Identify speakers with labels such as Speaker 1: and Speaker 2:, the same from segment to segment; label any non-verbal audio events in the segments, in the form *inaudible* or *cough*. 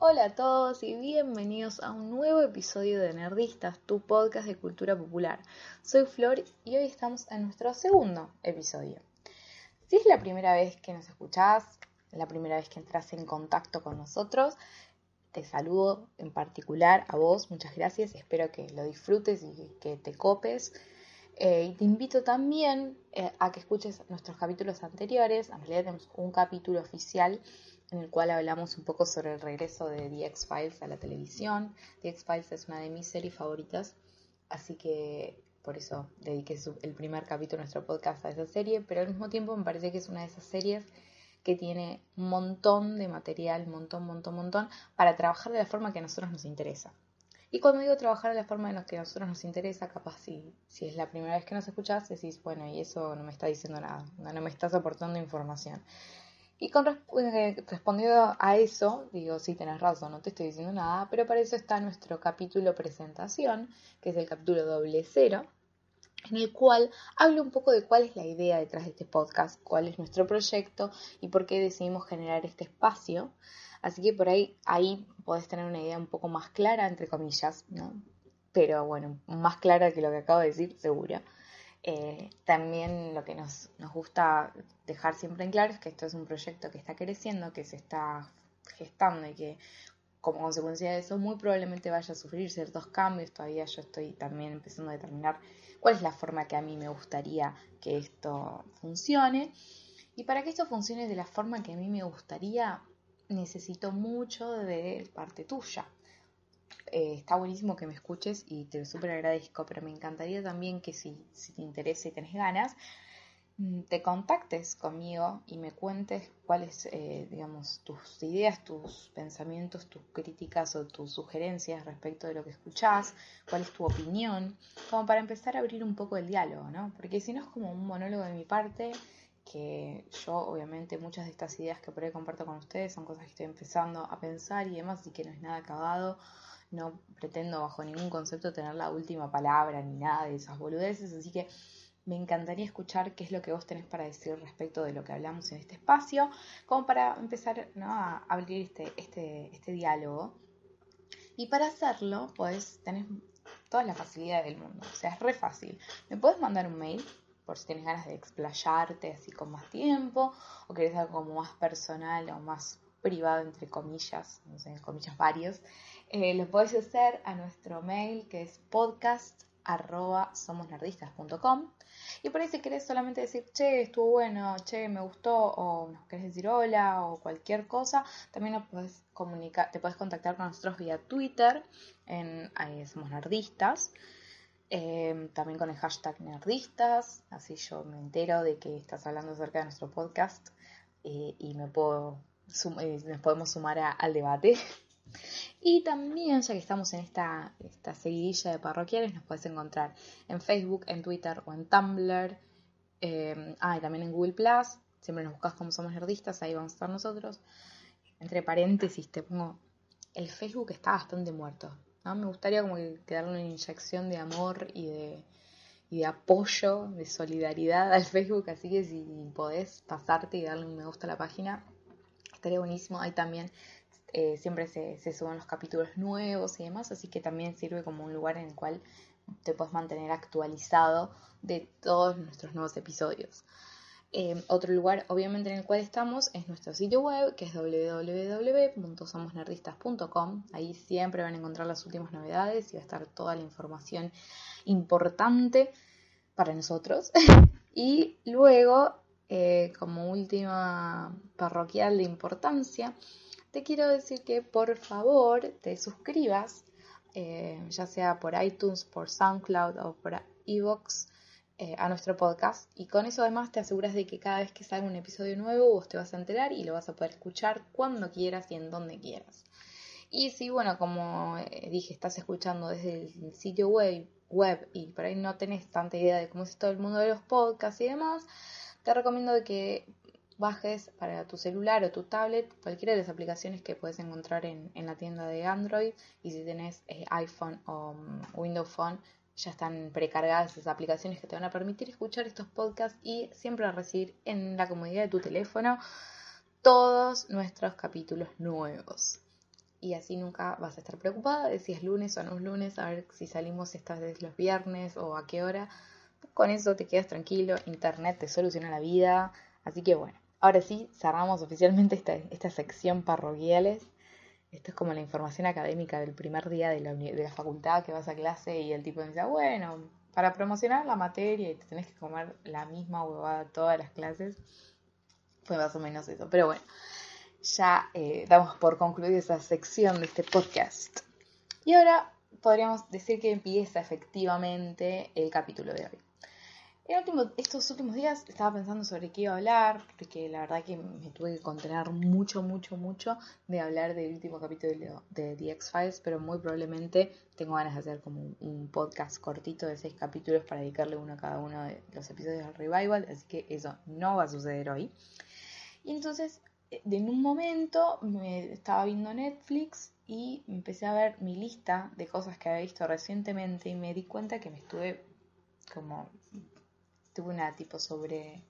Speaker 1: Hola a todos y bienvenidos a un nuevo episodio de Nerdistas, tu podcast de cultura popular. Soy Flor y hoy estamos en nuestro segundo episodio. Si es la primera vez que nos escuchás, la primera vez que entras en contacto con nosotros, te saludo en particular a vos, muchas gracias, espero que lo disfrutes y que te copes. Eh, y te invito también eh, a que escuches nuestros capítulos anteriores. En realidad tenemos un capítulo oficial en el cual hablamos un poco sobre el regreso de The X-Files a la televisión. The X-Files es una de mis series favoritas, así que por eso dediqué el primer capítulo de nuestro podcast a esa serie, pero al mismo tiempo me parece que es una de esas series que tiene un montón de material, montón, montón, montón, para trabajar de la forma que a nosotros nos interesa. Y cuando digo trabajar de la forma en la que a nosotros nos interesa, capaz si, si es la primera vez que nos escuchás, decís, bueno, y eso no me está diciendo nada, no, me estás aportando información. Y con eh, respondiendo a eso, digo, sí, tenés razón, no te estoy diciendo nada, pero para eso está nuestro capítulo presentación, que es el capítulo doble cero, en el cual hablo un poco de cuál es la idea detrás de este podcast, cuál es nuestro proyecto y por qué decidimos generar este espacio. Así que por ahí, ahí podés tener una idea un poco más clara, entre comillas, ¿no? Pero bueno, más clara que lo que acabo de decir, seguro. Eh, también lo que nos, nos gusta dejar siempre en claro es que esto es un proyecto que está creciendo, que se está gestando y que como consecuencia de eso muy probablemente vaya a sufrir ciertos cambios. Todavía yo estoy también empezando a determinar cuál es la forma que a mí me gustaría que esto funcione. Y para que esto funcione de la forma que a mí me gustaría, necesito mucho de parte tuya. Eh, está buenísimo que me escuches y te lo súper agradezco, pero me encantaría también que si, si te interesa y tenés ganas, mm, te contactes conmigo y me cuentes cuáles, eh, digamos, tus ideas, tus pensamientos, tus críticas o tus sugerencias respecto de lo que escuchás, cuál es tu opinión, como para empezar a abrir un poco el diálogo, ¿no? Porque si no es como un monólogo de mi parte que yo obviamente muchas de estas ideas que por ahí comparto con ustedes son cosas que estoy empezando a pensar y demás, y que no es nada acabado, no pretendo bajo ningún concepto tener la última palabra ni nada de esas boludeces, así que me encantaría escuchar qué es lo que vos tenés para decir respecto de lo que hablamos en este espacio, como para empezar a abrir este, este, este diálogo. Y para hacerlo, pues tenés toda la facilidad del mundo, o sea, es re fácil. Me puedes mandar un mail por si tienes ganas de explayarte así con más tiempo o querés algo como más personal o más privado, entre comillas, no sé, comillas varios, eh, lo podés hacer a nuestro mail que es podcast arroba y por ahí si querés solamente decir, che, estuvo bueno, che, me gustó, o nos querés decir hola, o cualquier cosa, también nos podés comunicar, te puedes contactar con nosotros vía Twitter, en ahí Somos Nerdistas, Em, también con el hashtag nerdistas, así yo me entero de que estás hablando acerca de nuestro podcast eh, y me puedo eh, nos podemos sumar al debate. *laughs* Y también, ya que estamos en esta, esta seguidilla de parroquiales, nos puedes encontrar en Facebook, en Twitter o en Tumblr. Em, ah, y también en Google Plus. Siempre nos buscas como somos nerdistas, ahí vamos a estar nosotros. Entre paréntesis te pongo, el Facebook está bastante muerto. Me gustaría como que, darle una inyección de amor y de, y de apoyo, de solidaridad al Facebook, así que si podés pasarte y darle un me gusta a la página, estaría buenísimo. Ahí también eh, siempre se, se, suben los capítulos nuevos y demás, así que también sirve como un lugar en el cual te puedes mantener actualizado de todos nuestros nuevos episodios. Em, otro lugar, obviamente, en el cual estamos es nuestro sitio web, que es www.somosnerdistas.com. Ahí siempre van a encontrar las últimas novedades y va a estar toda la información importante para nosotros. *laughs* y luego, eh, como última parroquial de importancia, te quiero decir que por favor te suscribas, eh, ya sea por iTunes, por SoundCloud o por Evox eh, a nuestro podcast y con eso además te aseguras de que cada vez que salga un episodio nuevo vos te vas a enterar y lo vas a poder escuchar cuando quieras y en donde quieras. Y si, bueno, como eh, dije, estás escuchando desde el sitio web, web y por ahí no tenés tanta idea de cómo es todo el mundo de los podcasts y demás, te recomiendo que bajes para tu celular o tu tablet cualquiera de las aplicaciones que puedes encontrar en, la tienda de Android y si tenés eh, iPhone o um, Windows Phone ya están precargadas esas aplicaciones que te van a permitir escuchar estos podcasts y siempre recibir en la comodidad de tu teléfono todos nuestros capítulos nuevos. y así nunca vas a estar preocupada de si es lunes o no es lunes, a ver si salimos esta vez los viernes o a qué hora. Con eso te quedas tranquilo, internet te soluciona la vida, así que bueno, ahora sí cerramos oficialmente esta, esta sección parroquiales. Esto es como la información académica del primer día de la, de la facultad que vas a clase y el tipo dice, bueno, para promocionar la materia y te tenés que comer la misma huevada todas las clases, fue más o menos eso. Pero bueno, ya eh, damos por concluida esa sección de este podcast. Y ahora podríamos decir que empieza efectivamente el capítulo de hoy. En estos últimos días estaba pensando sobre qué iba a hablar, porque la verdad que me tuve que contener mucho, mucho, mucho de hablar del último capítulo de The X-Files, pero muy probablemente tengo ganas de hacer como un podcast cortito de seis capítulos para dedicarle uno a cada uno de los episodios del revival, así que eso no va a suceder hoy. Y entonces en un momento me estaba viendo Netflix y empecé a ver mi lista de cosas que había visto recientemente y me di cuenta que me estuve como tuve una tipo sobre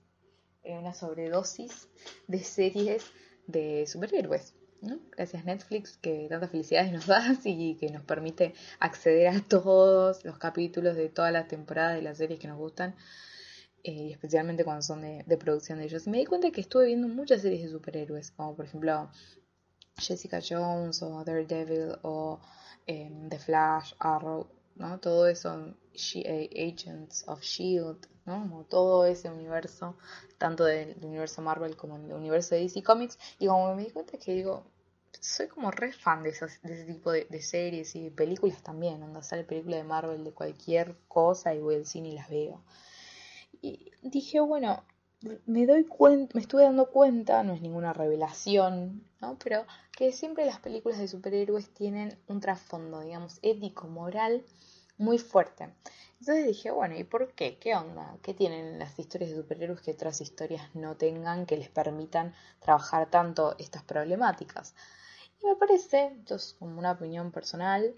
Speaker 1: eh, una sobredosis de series de superhéroes. ¿no? Gracias Netflix que tantas felicidades nos *laughs* da y que nos permite acceder a todos los capítulos de todas las temporadas de las series que nos gustan eh, especialmente cuando son de, producción de ellos. Y me di cuenta que estuve viendo muchas series de superhéroes, como por ejemplo Jessica Jones o Daredevil o em, The Flash, Arrow, ¿no? Todo eso, eh, Agents of Shield, Como todo ese universo, tanto del, universo Marvel como del universo de DC Comics. Y como me di cuenta que digo, soy como re fan de, esas, de ese tipo de, series y películas también. Cuando sale película de Marvel de cualquier cosa y voy al cine y las veo. Y dije, bueno, me doy cuenta, me estuve dando cuenta, no es ninguna revelación, ¿no? Pero que siempre las películas de superhéroes tienen un trasfondo, digamos, ético, moral muy fuerte. Entonces dije, bueno, ¿y por qué? ¿Qué onda? ¿Qué tienen las historias de superhéroes que otras historias no tengan que les permitan trabajar tanto estas problemáticas? Y me parece, esto es como una opinión personal,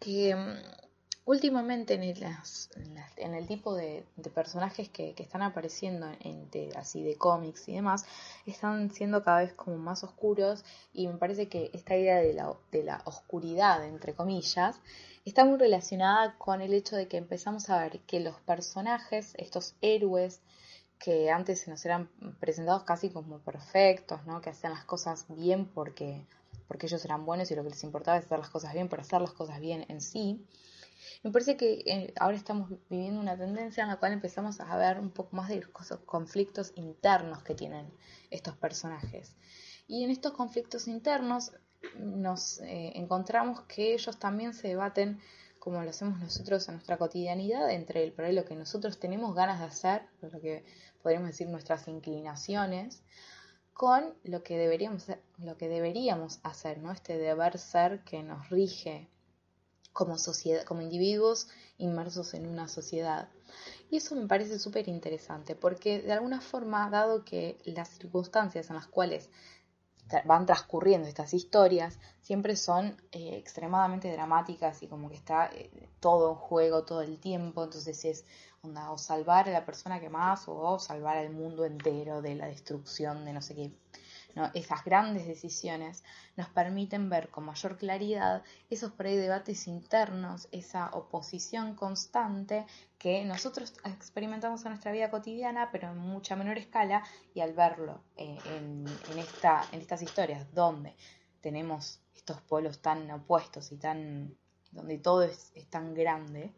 Speaker 1: que mm, últimamente en, en, el tipo de, personajes que, están apareciendo en, así de cómics y demás están siendo cada vez como más oscuros y me parece que esta idea de la, de la oscuridad entre comillas está muy relacionada con el hecho de que empezamos a ver que los personajes estos héroes que antes se nos eran presentados casi como perfectos, ¿no? que hacían las cosas bien porque, porque ellos eran buenos y lo que les importaba es hacer las cosas bien, pero hacer las cosas bien en sí, me parece que eh, ahora estamos viviendo una tendencia en la cual empezamos a ver un poco más de los conflictos internos que tienen estos personajes. Y en estos conflictos internos nos eh, encontramos que ellos también se debaten como lo hacemos nosotros en nuestra cotidianidad, entre el, por lo que nosotros tenemos ganas de hacer, lo que podríamos decir nuestras inclinaciones, con lo que deberíamos, lo que deberíamos hacer, ¿no? Este deber ser que nos rige como, sociedad, como individuos inmersos en una sociedad. Y eso me parece súper interesante porque de alguna forma, dado que las circunstancias en las cuales van transcurriendo estas historias siempre son eh, extremadamente dramáticas y como que está eh, todo en juego todo el tiempo, entonces es onda, o salvar a la persona que más o salvar al mundo entero de la destrucción de no sé qué esas grandes decisiones nos permiten ver con mayor claridad esos por debates internos, esa oposición constante que nosotros experimentamos en nuestra vida cotidiana, pero en mucha menor escala, y al verlo eh, en, esta, en estas historias donde tenemos estos polos tan opuestos y tan donde todo es tan grande,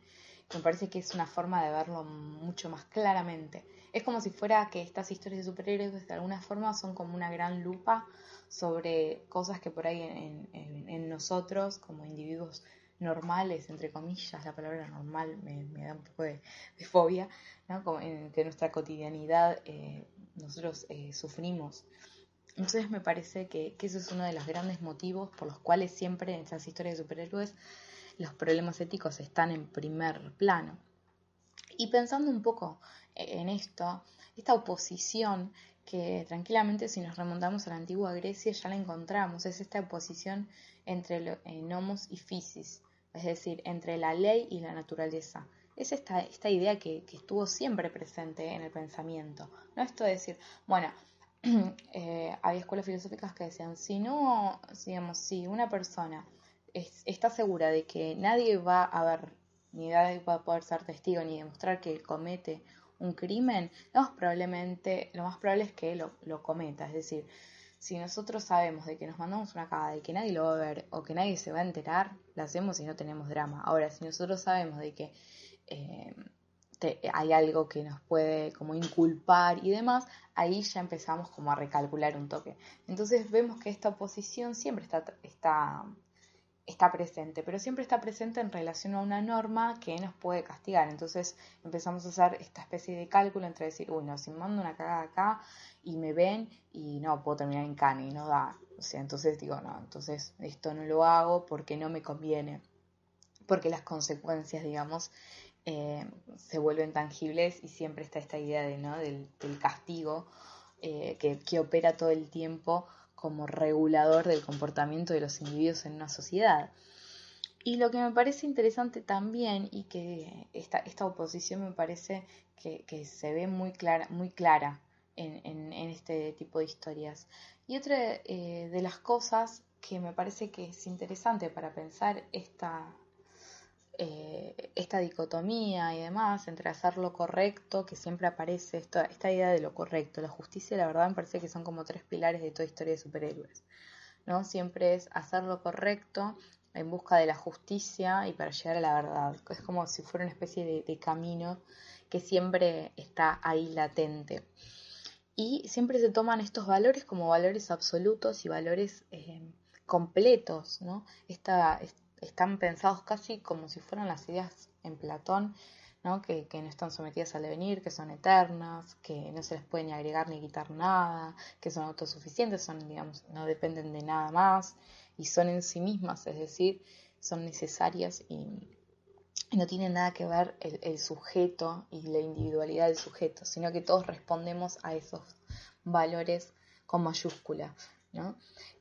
Speaker 1: me parece que es una forma de verlo mucho más claramente. Es como si fuera que estas historias de superhéroes de alguna forma son como una gran lupa sobre cosas que por ahí en, nosotros, como individuos normales, entre comillas, la palabra normal me, da un poco de, fobia, ¿no? en que nuestra cotidianidad eh, nosotros eh, sufrimos. Entonces me parece que, que, eso es uno de los grandes motivos por los cuales siempre en estas historias de superhéroes los problemas éticos están en primer plano. Y pensando un poco en esto, esta oposición que tranquilamente si nos remontamos a la antigua Grecia ya la encontramos, es esta oposición entre nomos y physis, es decir, entre la ley y la naturaleza. Es esta, esta idea que, que, estuvo siempre presente en el pensamiento. No esto de decir, bueno, *clears throat* eh, había escuelas filosóficas que decían, si no, digamos, si una persona está segura de que nadie va a ver, ni nadie va poder ser testigo, ni demostrar que comete un crimen, lo más, probablemente, lo más probable es que lo, lo cometa. Es decir, si nosotros sabemos de que nos mandamos una cagada y que nadie lo va a ver o que nadie se va a enterar, la hacemos y no tenemos drama. Ahora, si nosotros sabemos de que eh, hay algo que nos puede como inculpar y demás, ahí ya empezamos como a recalcular un toque. Entonces vemos que esta oposición siempre está, está está presente, pero siempre está presente en relación a una norma que nos puede castigar. Entonces empezamos a hacer esta especie de cálculo entre decir, uy, no, si mando una cagada acá y me ven y no, puedo terminar en cana y no da. O sea, entonces digo, no, entonces esto no lo hago porque no me conviene, porque las consecuencias, digamos, eh, se vuelven tangibles y siempre está esta idea de, ¿no? del, castigo eh, que, que opera todo el tiempo como regulador del comportamiento de los individuos en una sociedad. Y lo que me parece interesante también, y que esta, esta oposición me parece que, se ve muy clara, muy clara en, este tipo de historias. Y otra eh, de las cosas que me parece que es interesante para pensar esta, eh, esta dicotomía y demás entre hacer lo correcto, que siempre aparece esta, esta idea de lo correcto, la justicia, la verdad me parece que son como tres pilares de toda historia de superhéroes, ¿no? Siempre es hacer lo correcto en busca de la justicia y para llegar a la verdad. Es como si fuera una especie de, camino que siempre está ahí latente. Y siempre se toman estos valores como valores absolutos y valores eh, completos, ¿no? Esta, están pensados casi como si fueran las ideas en Platón, ¿no? Que, no están sometidas al devenir, que son eternas, que no se les puede ni agregar ni quitar nada, que son autosuficientes, son, digamos, no dependen de nada más y son en sí mismas, es decir, son necesarias y, no tienen nada que ver el, el, sujeto y la individualidad del sujeto, sino que todos respondemos a esos valores con mayúscula.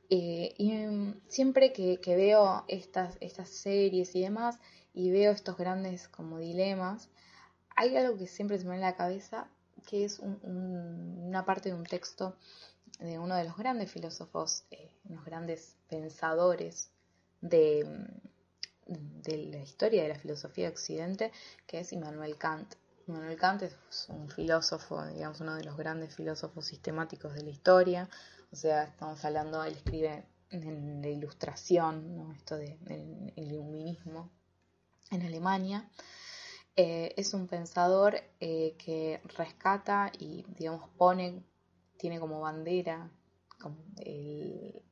Speaker 1: Eh, y mm, siempre que, veo estas, series y demás, y veo estos grandes como dilemas, hay algo que siempre se me viene a la cabeza, que es una parte de un texto de uno de los grandes filósofos, eh, unos grandes pensadores de, mm, de la historia de la filosofía de Occidente, que es Immanuel Kant. Immanuel Kant es un filósofo, digamos, uno de los grandes filósofos sistemáticos de la historia, o sea, estamos hablando, él escribe en la ilustración, ¿no? esto del de, iluminismo en Alemania. Eh, es un pensador eh, que rescata y, digamos, pone, tiene como bandera el,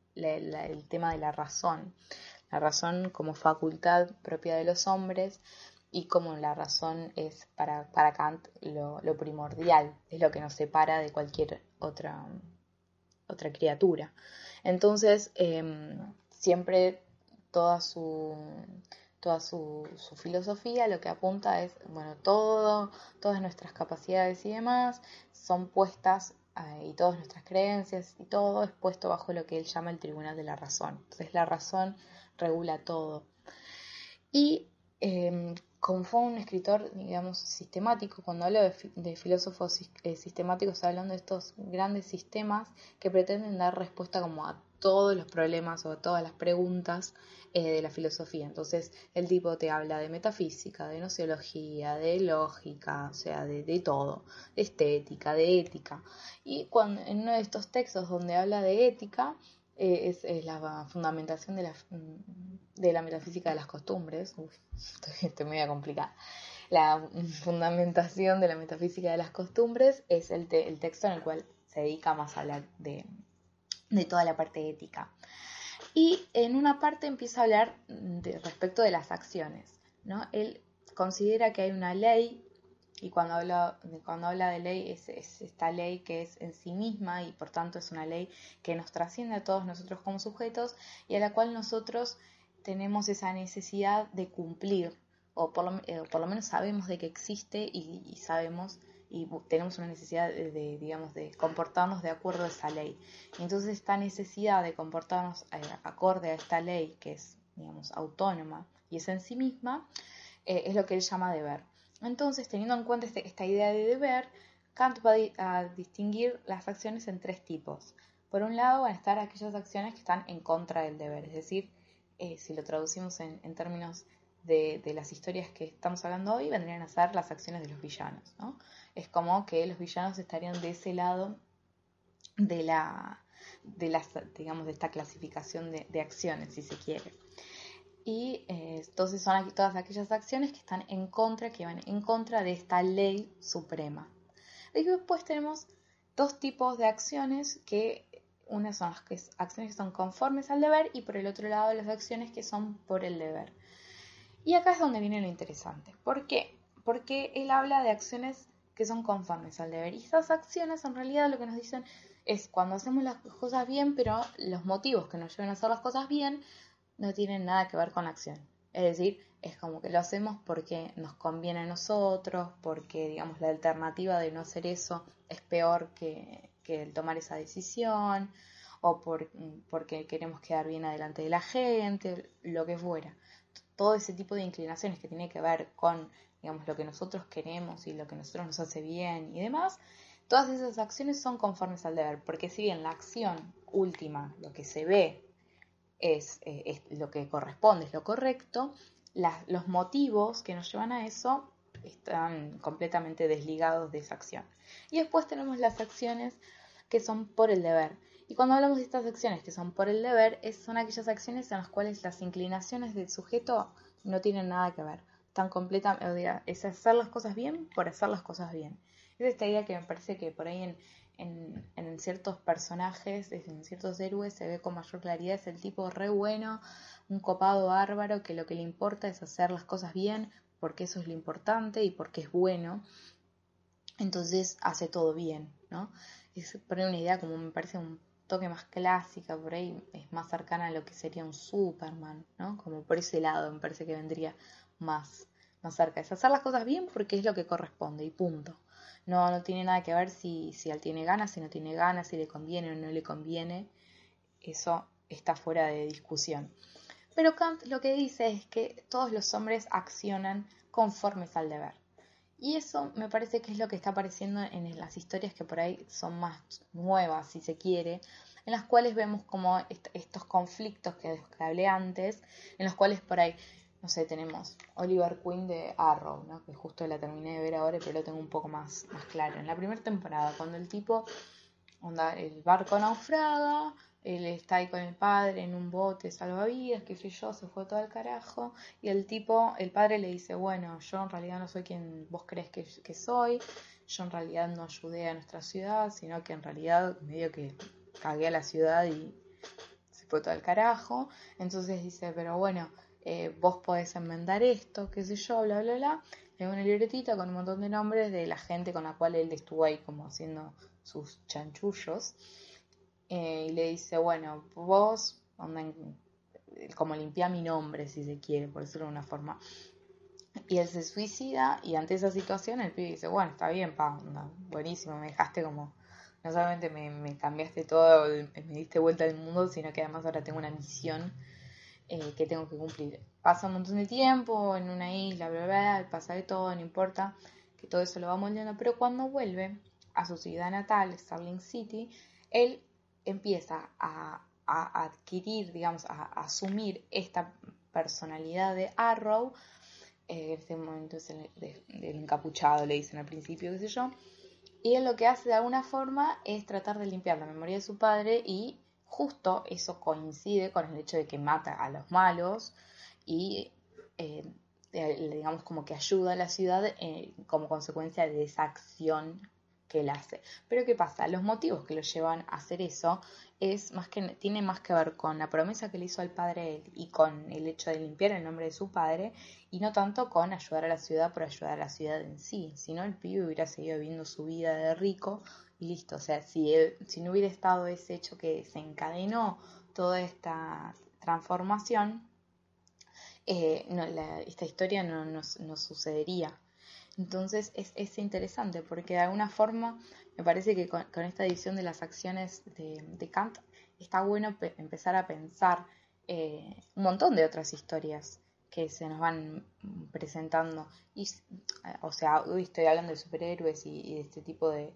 Speaker 1: tema de la razón. La razón como facultad propia de los hombres y como la razón es para, para Kant lo primordial, es lo que nos separa de cualquier otra otra criatura. Entonces, em, siempre toda su toda su, filosofía lo que apunta es, bueno, todo, todas nuestras capacidades y demás son puestas eh, y todas nuestras creencias y todo es puesto bajo lo que él llama el tribunal de la razón. Entonces la razón regula todo. Y em, como fue un escritor, digamos, sistemático, cuando hablo de, filósofos eh, sistemáticos, hablando de estos grandes sistemas que pretenden dar respuesta como a todos los problemas o a todas las preguntas eh, de la filosofía. Entonces, el tipo te habla de metafísica, de nociología, de lógica, o sea, de, de todo, de estética, de ética. Y cuando en uno de estos textos donde habla de ética, eh, es, la fundamentación de la, de la metafísica de las costumbres. Uf, *laughs* estoy, complicada. La fundamentación de la metafísica de las costumbres es el, el texto en el cual se dedica más a hablar de, de, toda la parte ética. Y en una parte empieza a hablar de, respecto de las acciones. ¿no? Él considera que hay una ley y cuando habla, cuando habla de ley es, esta ley que es en sí misma y por tanto es una ley que nos trasciende a todos nosotros como sujetos y a la cual nosotros tenemos esa necesidad de cumplir o por lo, eh, menos sabemos de que existe y, sabemos y tenemos una necesidad de, digamos de comportarnos de acuerdo a esa ley. Entonces esta necesidad de comportarnos eh, acorde a esta ley que es digamos autónoma y es en sí misma eh, es lo que él llama deber entonces, teniendo en cuenta este, esta idea de deber, Kant va a distinguir las acciones en tres tipos. Por un lado van a estar aquellas acciones que están en contra del deber, es decir, eh, si lo traducimos en, términos de, las historias que estamos hablando hoy, vendrían a ser las acciones de los villanos. ¿no? Es como que los villanos estarían de ese lado de la, de las, digamos, de esta clasificación de, acciones, si se quiere. Y eh, entonces son todas aquellas acciones que están en contra, que van en contra de esta ley suprema. Y después tenemos dos tipos de acciones que una son las acciones que son conformes al deber y por el otro lado las acciones que son por el deber. Y acá es donde viene lo interesante. ¿Por qué? Porque él habla de acciones que son conformes al deber. Y esas acciones en realidad lo que nos dicen es cuando hacemos las cosas bien, pero los motivos que nos llevan a hacer las cosas bien no tienen nada que ver con la acción. Es decir, es como que lo hacemos porque nos conviene a nosotros, porque digamos la alternativa de no hacer eso es peor que, que el tomar esa decisión o por, porque queremos quedar bien adelante de la gente, lo que fuera. Todo ese tipo de inclinaciones que tiene que ver con, digamos, lo que nosotros queremos y lo que nosotros nos hace bien y demás, todas esas acciones son conformes al deber, porque si bien la acción última, lo que se ve, es, eh, lo que corresponde, es lo correcto, los motivos que nos llevan a eso están completamente desligados de esa acción. Y después tenemos las acciones que son por el deber. Y cuando hablamos de estas acciones que son por el deber, son aquellas acciones en las cuales las inclinaciones del sujeto no tienen nada que ver. Tan completa, es hacer las cosas bien por hacer las cosas bien. Es esta idea que me parece que por ahí en, en, ciertos personajes, en ciertos héroes, se ve con mayor claridad. Es el tipo re bueno, un copado bárbaro, que lo que le importa es hacer las cosas bien porque eso es lo importante y porque es bueno, entonces hace todo bien, ¿no? Es poner una idea como me parece un toque más clásica, por ahí es más cercana a lo que sería un Superman, ¿no? Como por ese lado me parece que vendría más, más cerca. Es hacer las cosas bien porque es lo que corresponde y punto. No, no tiene nada que ver si, si él tiene ganas, si no tiene ganas, si le conviene o no le conviene. Eso está fuera de discusión. Pero Kant lo que dice es que todos los hombres accionan conformes al deber. Y eso me parece que es lo que está apareciendo en las historias que por ahí son más nuevas, si se quiere, en las cuales vemos como estos conflictos que, hablé antes, en los cuales por ahí, no sé, tenemos Oliver Queen de Arrow, ¿no? que justo la terminé de ver ahora, pero lo tengo un poco más, más claro. En la primera temporada, cuando el tipo, el barco naufraga, él está ahí con el padre en un bote salvavidas, qué sé yo, se fue todo al carajo, y el tipo, el padre le dice, bueno, yo en realidad no soy quien vos crees que, que soy, yo en realidad no ayudé a nuestra ciudad, sino que en realidad medio que cagué a la ciudad y se fue todo al carajo, entonces dice, pero bueno, eh, vos podés enmendar esto, qué sé yo, bla, bla, bla, le una libretita con un montón de nombres de la gente con la cual él estuvo ahí como haciendo sus chanchullos, eh, y le dice, bueno, vos, como limpia mi nombre, si se quiere, por decirlo de una forma. Y él se suicida y ante esa situación el pibe dice, bueno, está bien, pa, buenísimo, me dejaste como, no solamente me, cambiaste todo, me diste vuelta al mundo, sino que además ahora tengo una misión eh, que tengo que cumplir. Pasa un montón de tiempo en una isla, bla, bla, bla, pasa de todo, no importa, que todo eso lo va moldeando, pero cuando vuelve a su ciudad natal, Starling City, él empieza a, adquirir, digamos, a, asumir esta personalidad de Arrow, en eh, este momento es el, del encapuchado, le dicen al principio, qué sé yo, y él lo que hace de alguna forma es tratar de limpiar la memoria de su padre y justo eso coincide con el hecho de que mata a los malos y eh, digamos como que ayuda a la ciudad eh, como consecuencia de esa acción que él hace. Pero ¿qué pasa? Los motivos que lo llevan a hacer eso es más que tiene más que ver con la promesa que le hizo al padre él y con el hecho de limpiar el nombre de su padre y no tanto con ayudar a la ciudad por ayudar a la ciudad en sí, sino el pibe hubiera seguido viviendo su vida de rico y listo, o sea, si si no hubiera estado ese hecho que desencadenó toda esta transformación, eh, esta historia no, no sucedería. Entonces es, interesante porque de alguna forma me parece que con, esta edición de las acciones de, Kant está bueno empezar a pensar eh, un montón de otras historias que se nos van presentando. Y, o sea, hoy estoy hablando de superhéroes y, de este tipo de,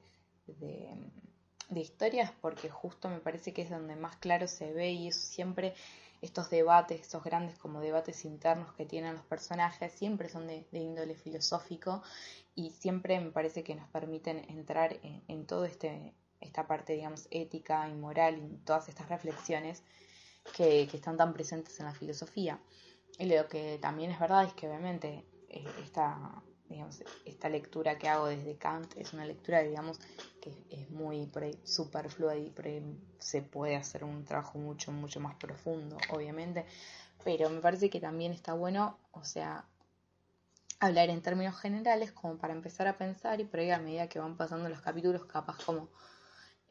Speaker 1: de, historias porque justo me parece que es donde más claro se ve y eso siempre estos debates, estos grandes como debates internos que tienen los personajes, siempre son de, índole filosófico y siempre me parece que nos permiten entrar en, en todo este esta parte, digamos, ética y moral y todas estas reflexiones que, que están tan presentes en la filosofía. Y lo que también es verdad es que obviamente eh, esta, digamos, esta lectura que hago desde Kant es una lectura, digamos, que es muy por ahí, superflua y por ahí se puede hacer un trabajo mucho, mucho más profundo, obviamente. Pero me parece que también está bueno, o sea, hablar en términos generales como para empezar a pensar y por ahí a medida que van pasando los capítulos, capaz como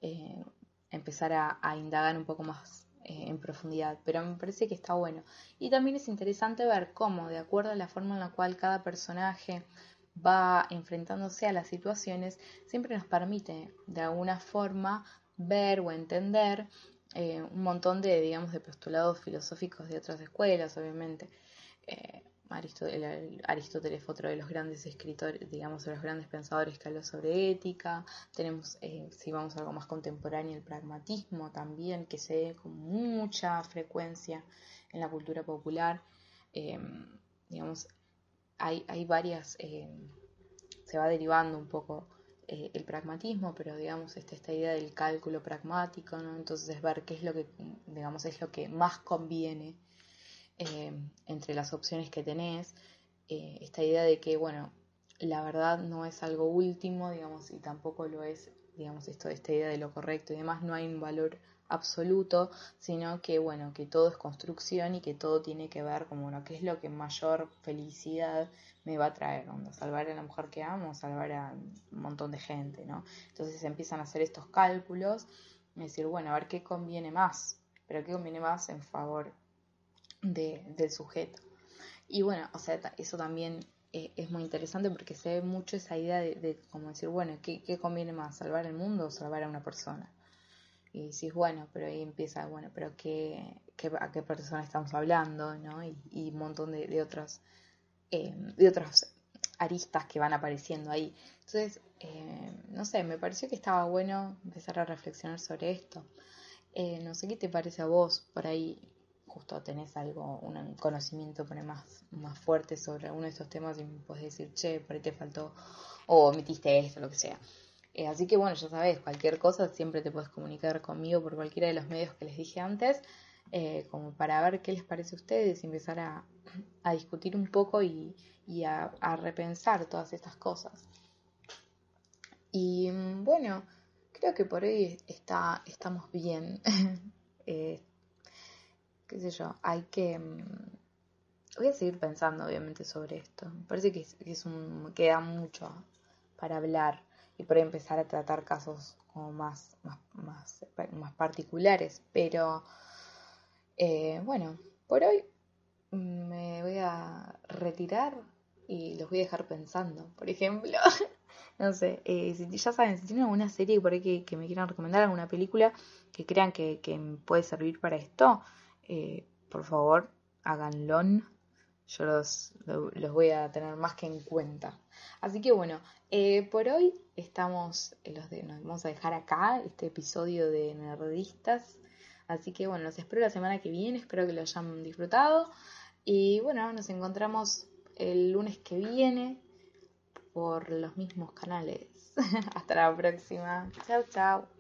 Speaker 1: eh, empezar a indagar un poco más eh, en profundidad, pero me parece que está bueno. Y también es interesante ver cómo, de acuerdo a la forma en la cual cada personaje va enfrentándose a las situaciones, siempre nos permite de alguna forma ver o entender eh, un montón de, digamos, de postulados filosóficos de otras escuelas, obviamente. Eh, Aristóteles, fue otro de los grandes escritores, digamos, de los grandes pensadores que habló sobre ética. Tenemos, eh, si vamos a algo más contemporáneo, el pragmatismo también, que se ve con mucha frecuencia en la cultura popular. Em, digamos, hay, hay varias, em, se va derivando un poco eh, el pragmatismo, pero digamos, esta, esta idea del cálculo pragmático, ¿no? Entonces, ver qué es lo que, digamos, es lo que más conviene eh, entre las opciones que tenés, eh, esta idea de que, bueno, la verdad no es algo último, digamos, y tampoco lo es, digamos, esto, esta idea de lo correcto y demás, no hay un valor absoluto, sino que, bueno, que todo es construcción y que todo tiene que ver como, bueno, qué es lo que mayor felicidad me va a traer, salvar a la mujer que amo, salvar a un montón de gente, ¿no? Entonces empiezan a hacer estos cálculos y decir, bueno, a ver qué conviene más, pero qué conviene más en favor del sujeto. Y bueno, o sea, eso también eh, es muy interesante porque se ve mucho esa idea de, como decir, bueno, ¿qué, conviene más? ¿Salvar el mundo o salvar a una persona? Y decís, bueno, pero ahí empieza, bueno, pero ¿qué, a qué persona estamos hablando? ¿no? Y, un montón de, de otras eh, de otras aristas que van apareciendo ahí. Entonces, eh, no sé, me pareció que estaba bueno empezar a reflexionar sobre esto. no sé qué te parece a vos por ahí justo tenés algo, un conocimiento más, más fuerte sobre alguno de estos temas y me puedes decir, che, por ahí te faltó, o omitiste esto, lo que sea. Eh, así que bueno, ya sabes, cualquier cosa siempre te puedes comunicar conmigo por cualquiera de los medios que les dije antes, eh, como para ver qué les parece a ustedes y empezar a, a discutir un poco y, y a, a, repensar todas estas cosas. Y mm, bueno, creo que por hoy está, estamos bien. *laughs* eh, qué sé yo, hay que... Mm, voy a seguir pensando obviamente sobre esto. Me parece que, es, un, queda mucho para hablar y por empezar a tratar casos como más, más, más, particulares. Pero eh, bueno, por hoy me voy a retirar y los voy a dejar pensando. Por ejemplo, *laughs* no sé, eh, si ya saben, si tienen alguna serie por ahí que, me quieran recomendar, alguna película que crean que, que puede servir para esto, eh, por favor, háganlo. Yo los, los, voy a tener más que en cuenta. Así que bueno, eh, por hoy estamos, eh, los de, nos vamos a dejar acá este episodio de Nerdistas. Así que bueno, los espero la semana que viene, espero que lo hayan disfrutado. Y bueno, nos encontramos el lunes que viene por los mismos canales. *laughs* Hasta la próxima. Chao, chao.